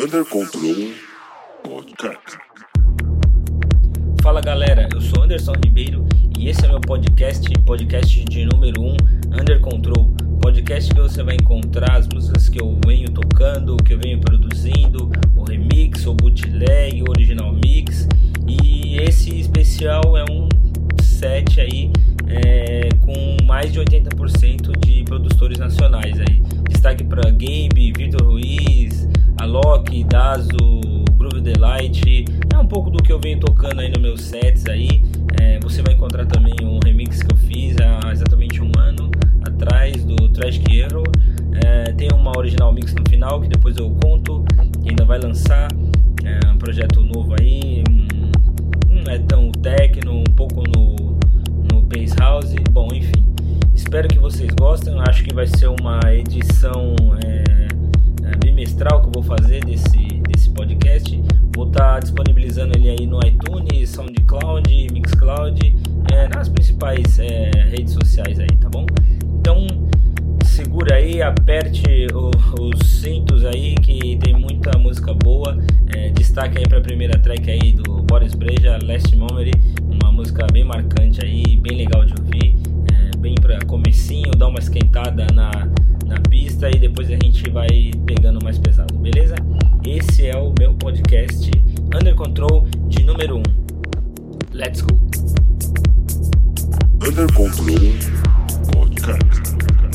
Under Control Podcast. Fala galera, eu sou Anderson Ribeiro e esse é meu podcast, podcast de número 1, Under Control. Podcast que você vai encontrar as músicas que eu venho tocando, que eu venho produzindo, o remix, o bootleg, o original mix. E esse especial é um set aí é, com mais de 80% de produtores nacionais aí. Destaque para Gabe, Vitor Ruiz, Alok, Dazo, Groove Delight. É um pouco do que eu venho tocando aí nos meus sets aí. É, você vai encontrar também um remix que eu fiz há exatamente um ano atrás do Trash Hero. É, tem uma original mix no final que depois eu conto. Que ainda vai lançar é, um projeto novo aí. Um, não é tão techno, um pouco no, no bass house. Bom, enfim. Espero que vocês gostem. Acho que vai ser uma edição é, bimestral que eu vou fazer desse, desse podcast. Vou estar tá disponibilizando ele aí no iTunes, SoundCloud, Mixcloud, é, nas principais é, redes sociais aí, tá bom? Então segura aí, aperte o, os cintos aí que tem muita música boa. É, destaque aí para a primeira track aí do Boris Breja, Last Memory, uma música bem marcante aí, bem legal de ouvir, é, bem para comecinho, dar uma esquentada na, na pista e depois a gente vai pegando mais pesado, beleza? Esse é o meu podcast Under Control de número 1. Let's go! Under Control Podcast.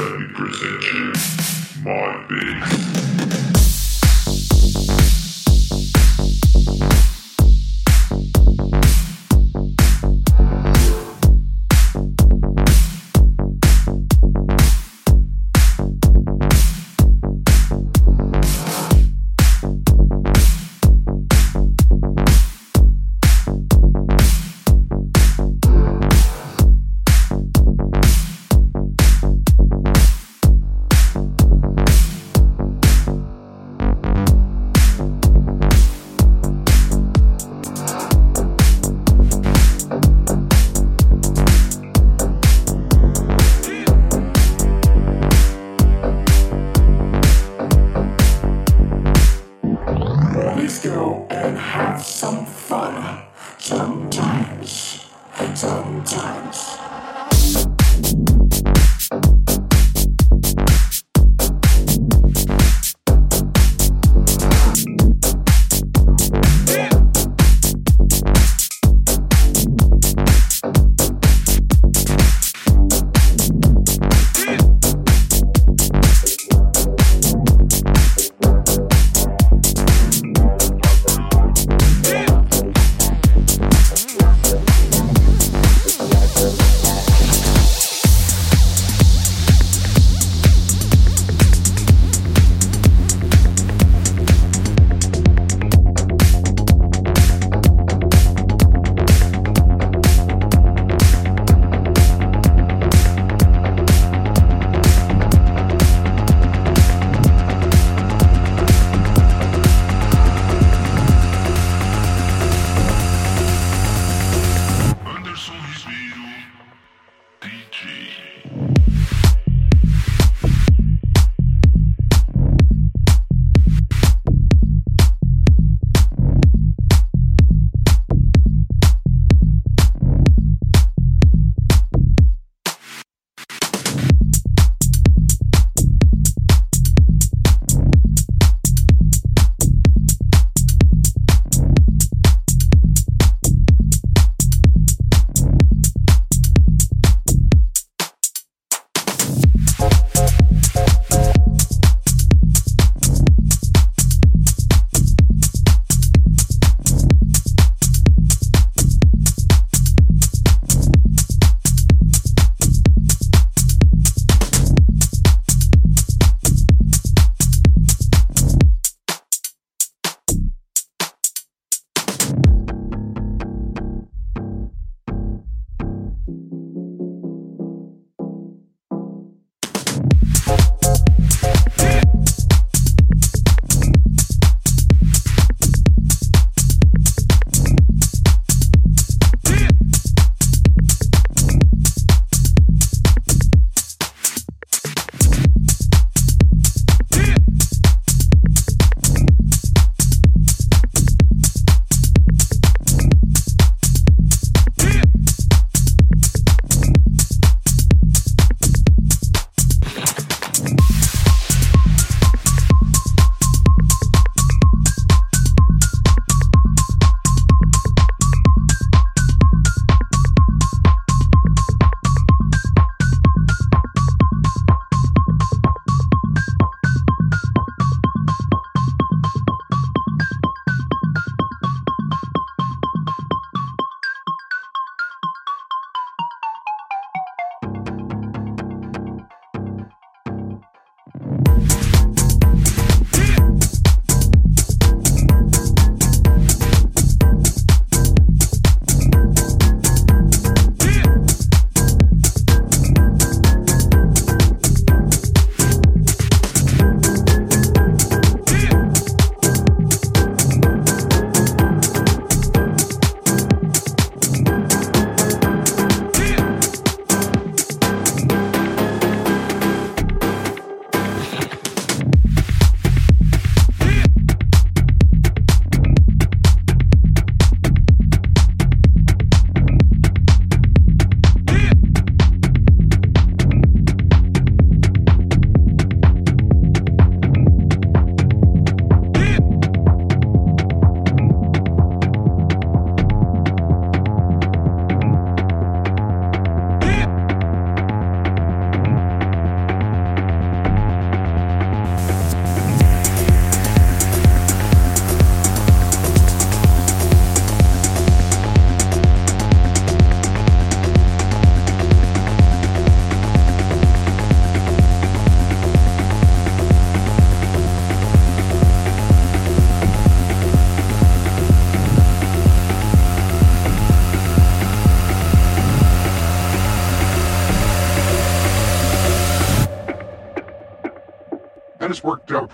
Let me present you my bass.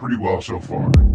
Pretty well so far.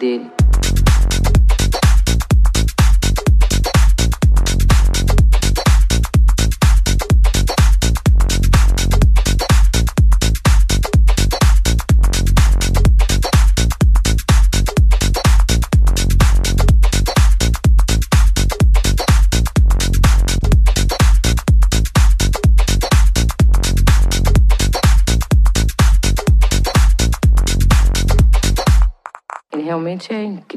Did. Músicas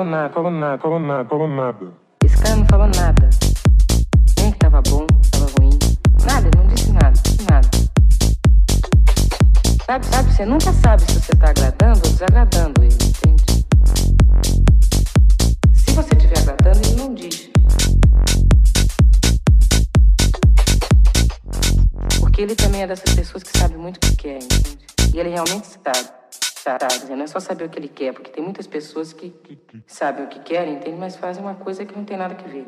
falou nada, falou nada, falou nada, falou nada. Esse cara não falou nada. Nem que tava bom, tava ruim. Nada, ele não disse nada, nada. Sabe, sabe, você nunca sabe se você tá agradando ou desagradando ele, entende? Se você estiver agradando, ele não diz. Porque ele também é dessas pessoas que sabe muito o que quer, entende? E ele realmente sabe. Sabe, não é só saber o que ele quer, porque tem muitas pessoas que sabem o que querem, entende? Mas fazem uma coisa que não tem nada a ver.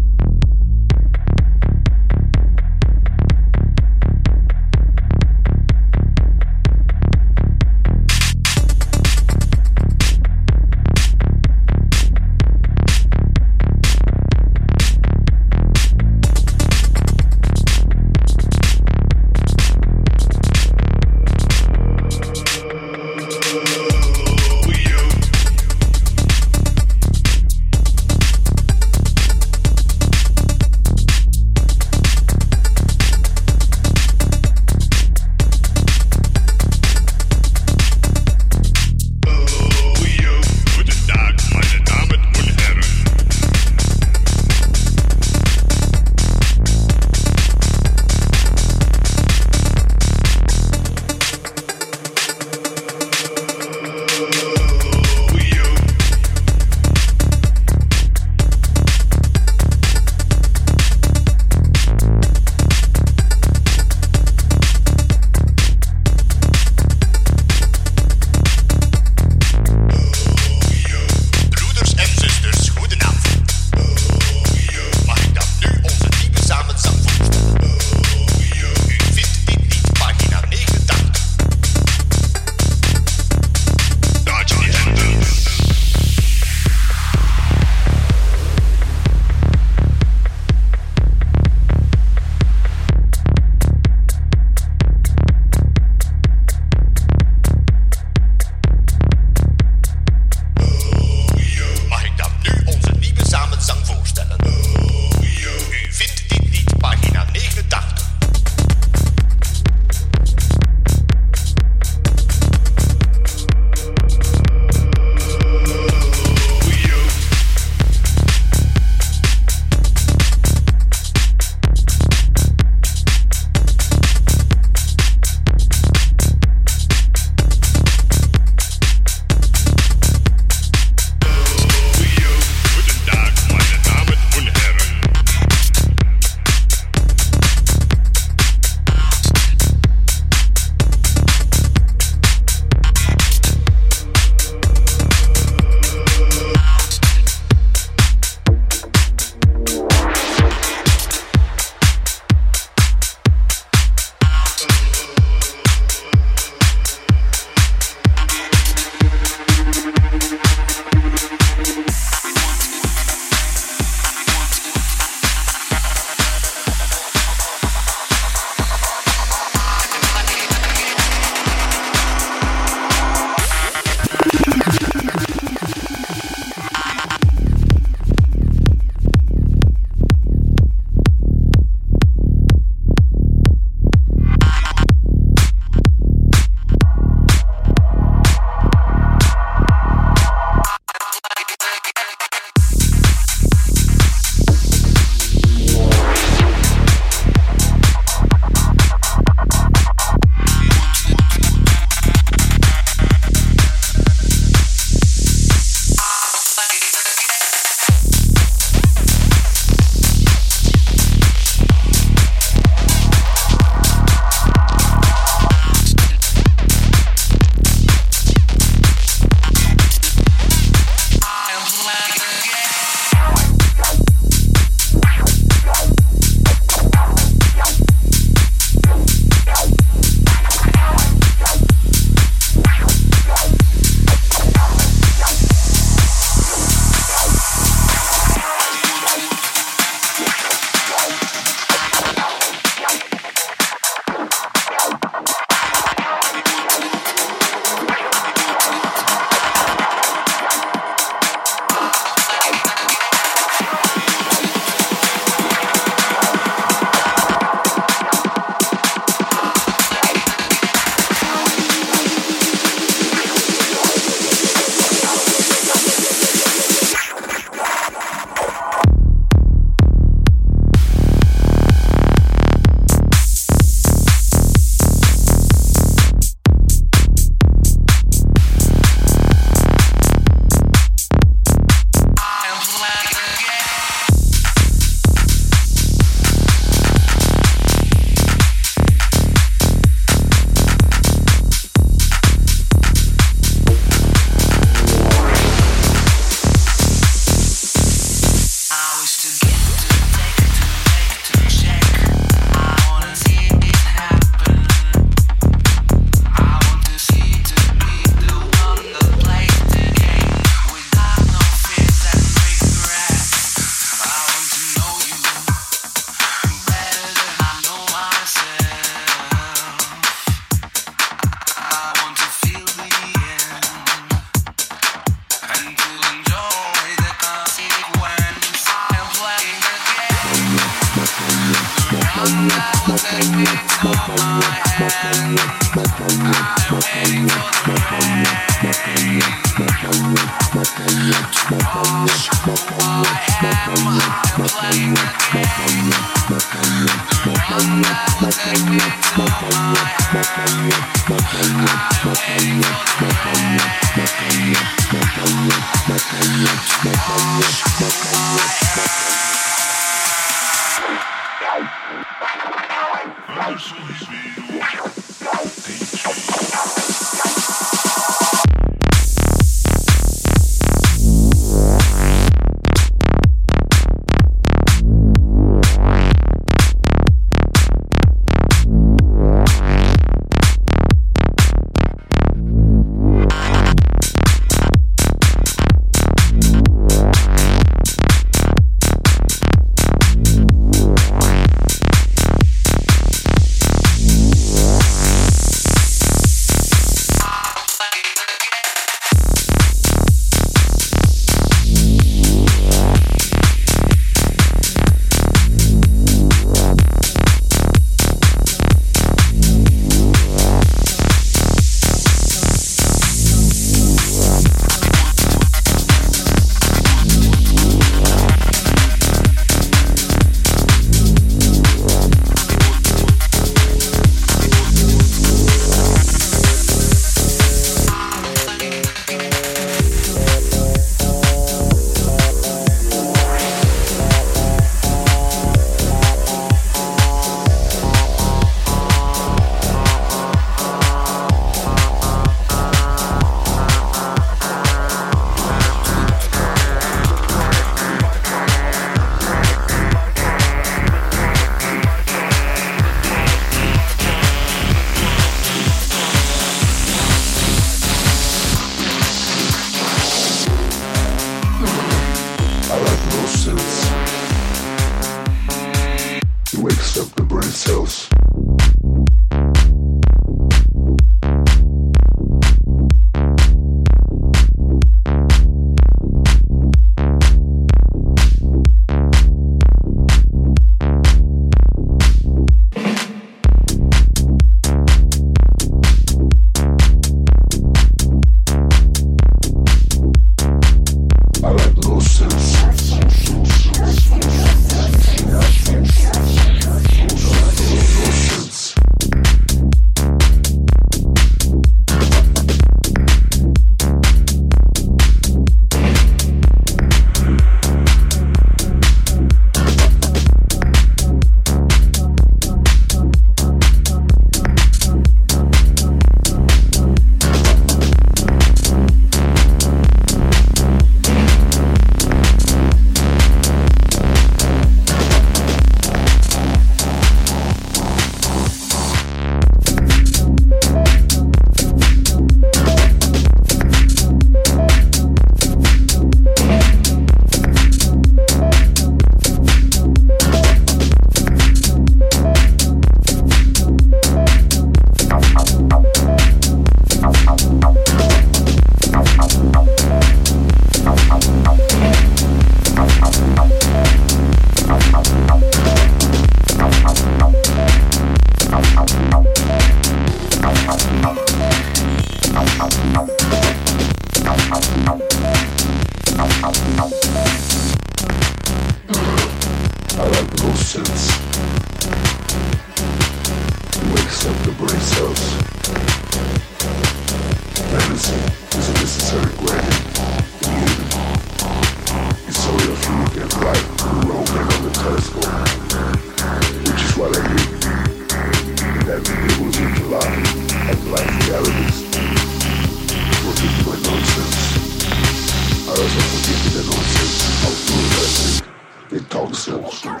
Toxin.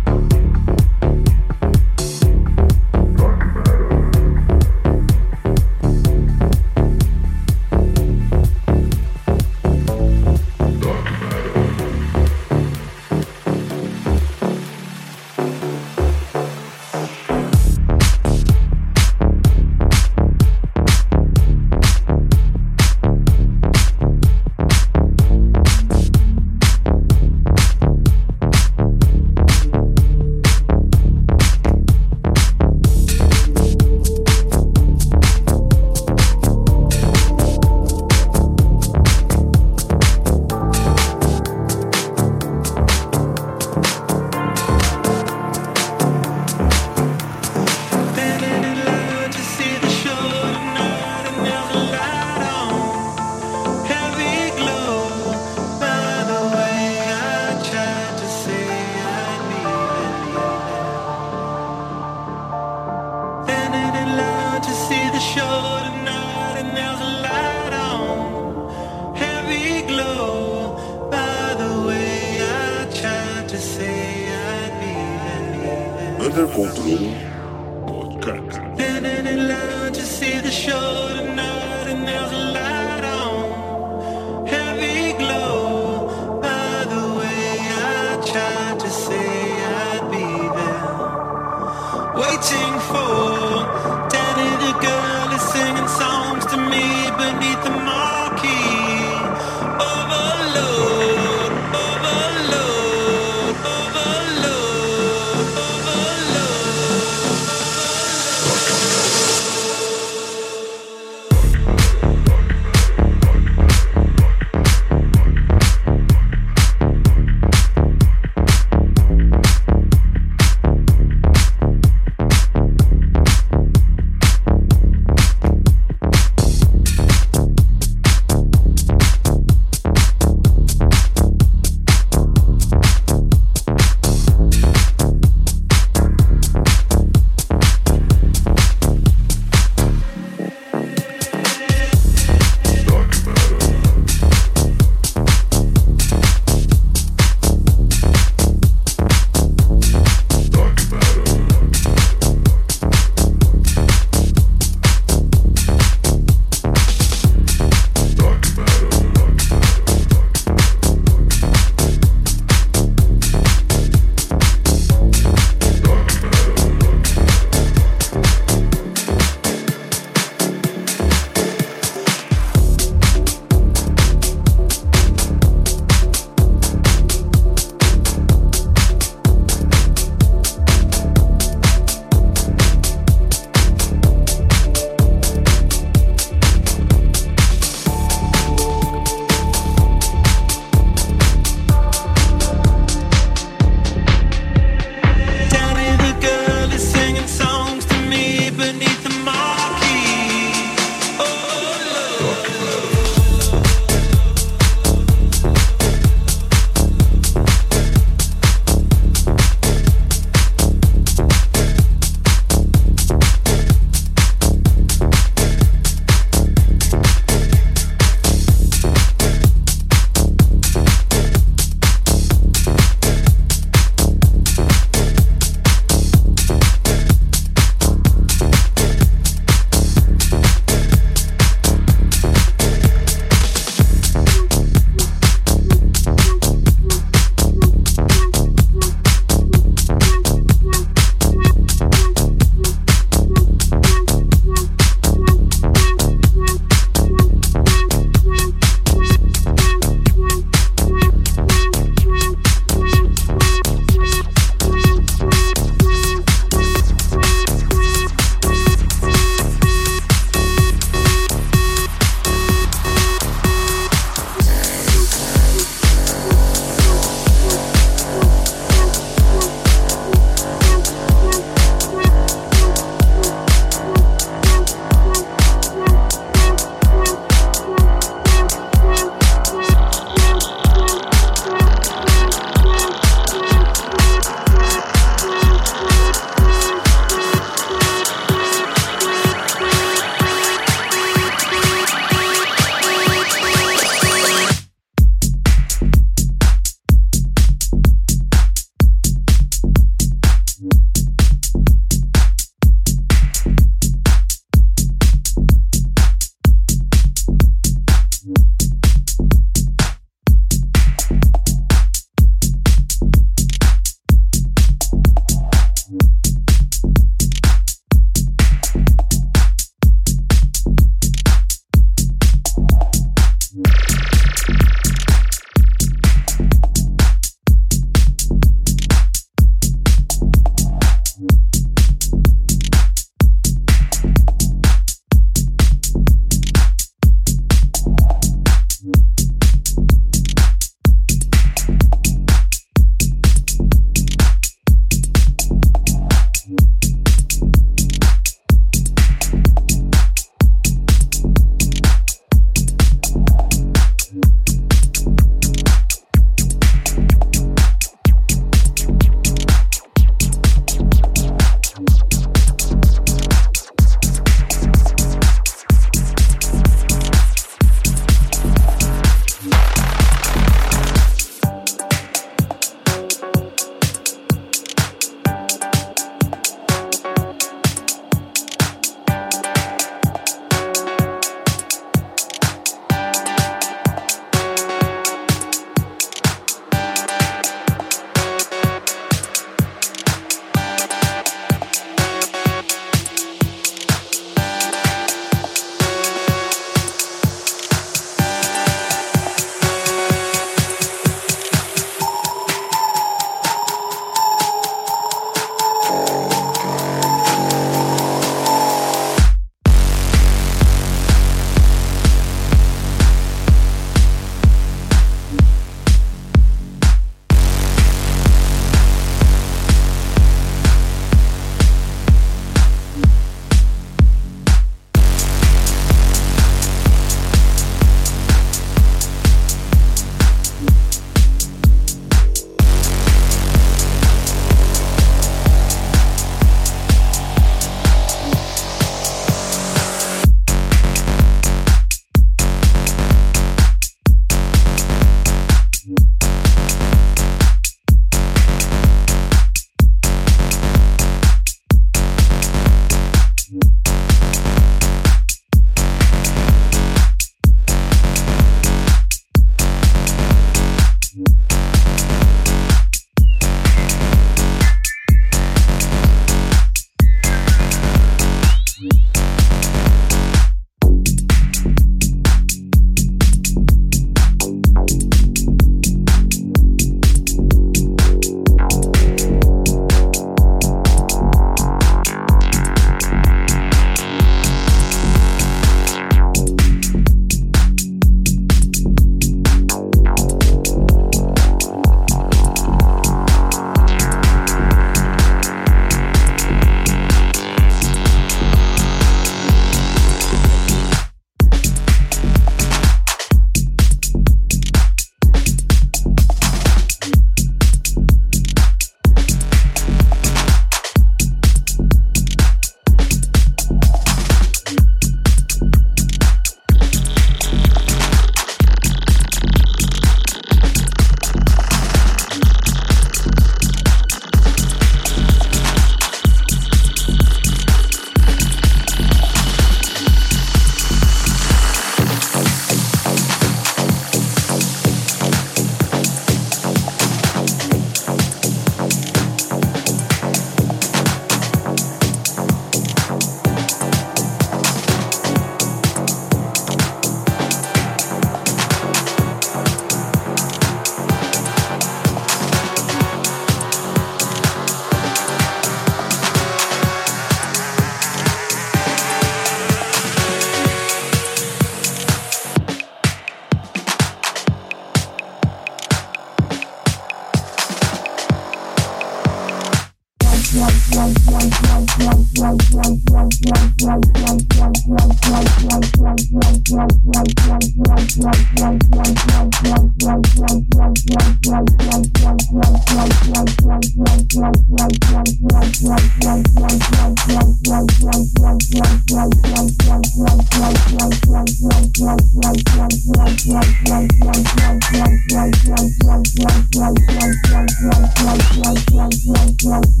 Vai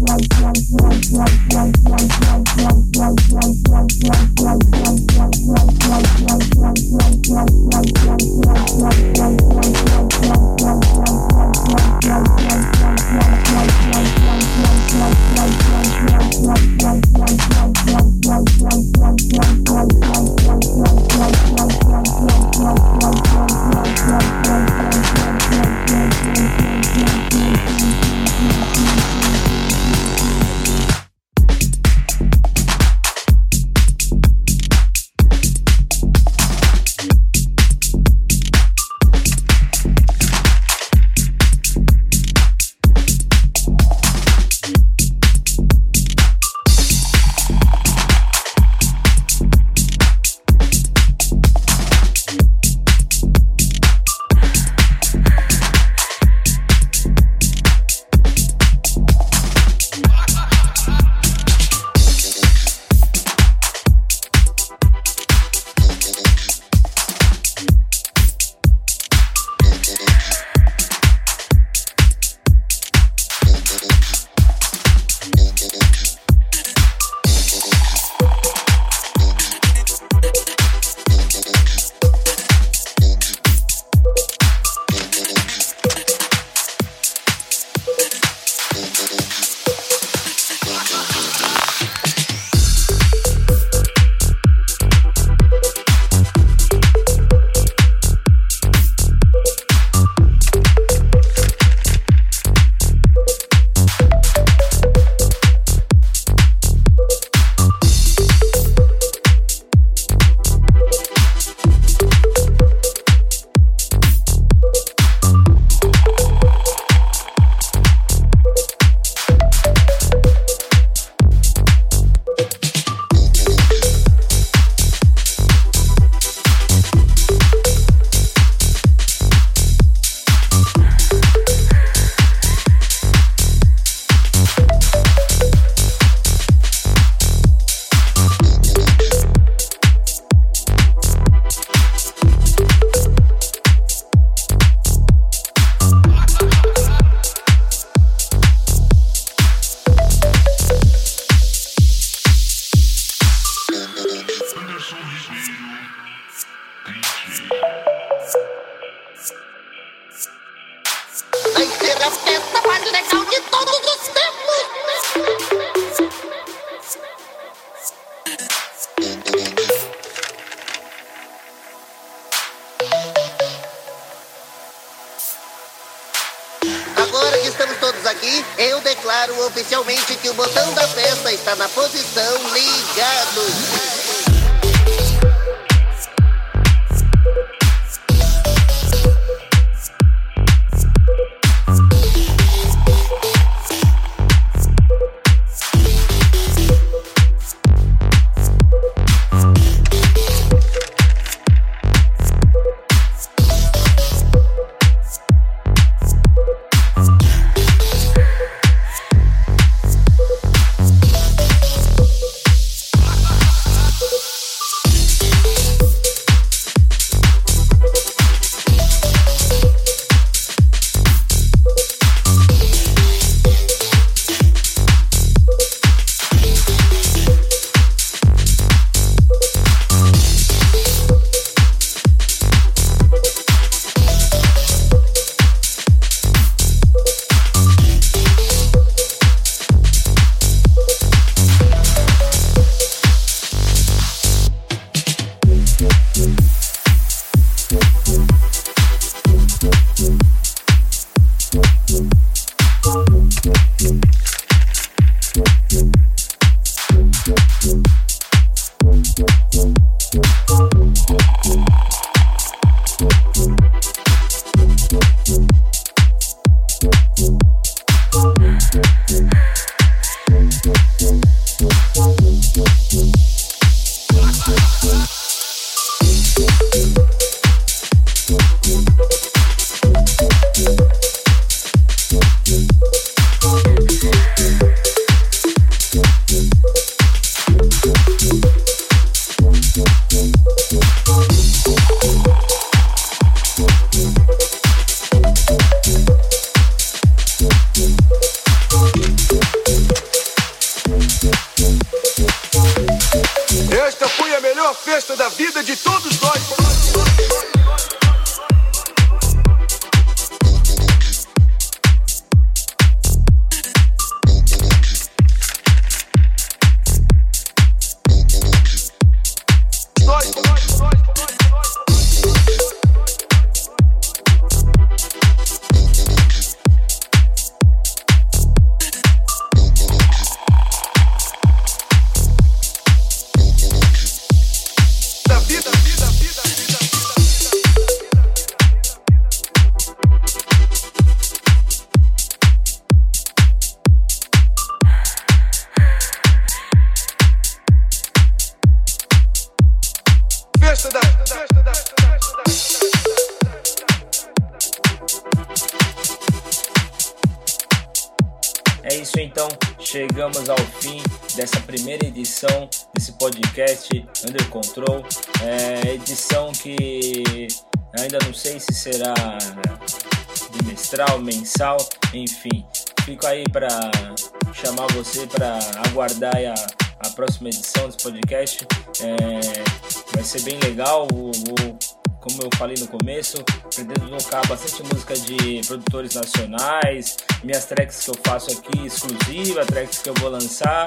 Control. É, edição que ainda não sei se será bimestral, mensal, enfim. Fico aí para chamar você para aguardar a, a próxima edição desse podcast. É, vai ser bem legal. o- o- como eu falei no começo, pretendo tocar bastante música de produtores nacionais, minhas tracks que eu faço aqui exclusiva, tracks que eu vou lançar.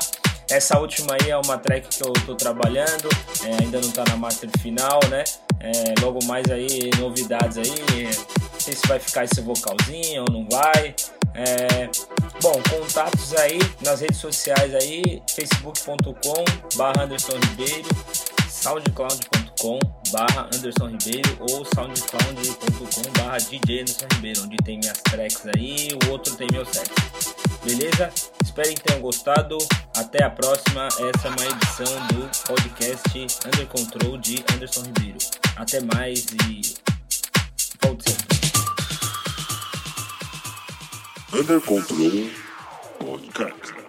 Essa última aí é uma track que eu tô trabalhando, é, ainda não tá na master final, né? É, logo mais aí, novidades aí, não sei se vai ficar esse vocalzinho ou não vai. É, bom, contatos aí nas redes sociais aí, facebook.com barra Anderson Ribeiro, soundcloud.com barra Anderson Ribeiro ou soundcloud.com barra DJ Anderson Ribeiro, onde tem minhas tracks aí, o outro tem meus sets. Beleza? Espero que tenham gostado. Até a próxima. Essa é uma edição do podcast Under Control de Anderson Ribeiro. Até mais e volte sempre. Under Control Podcast.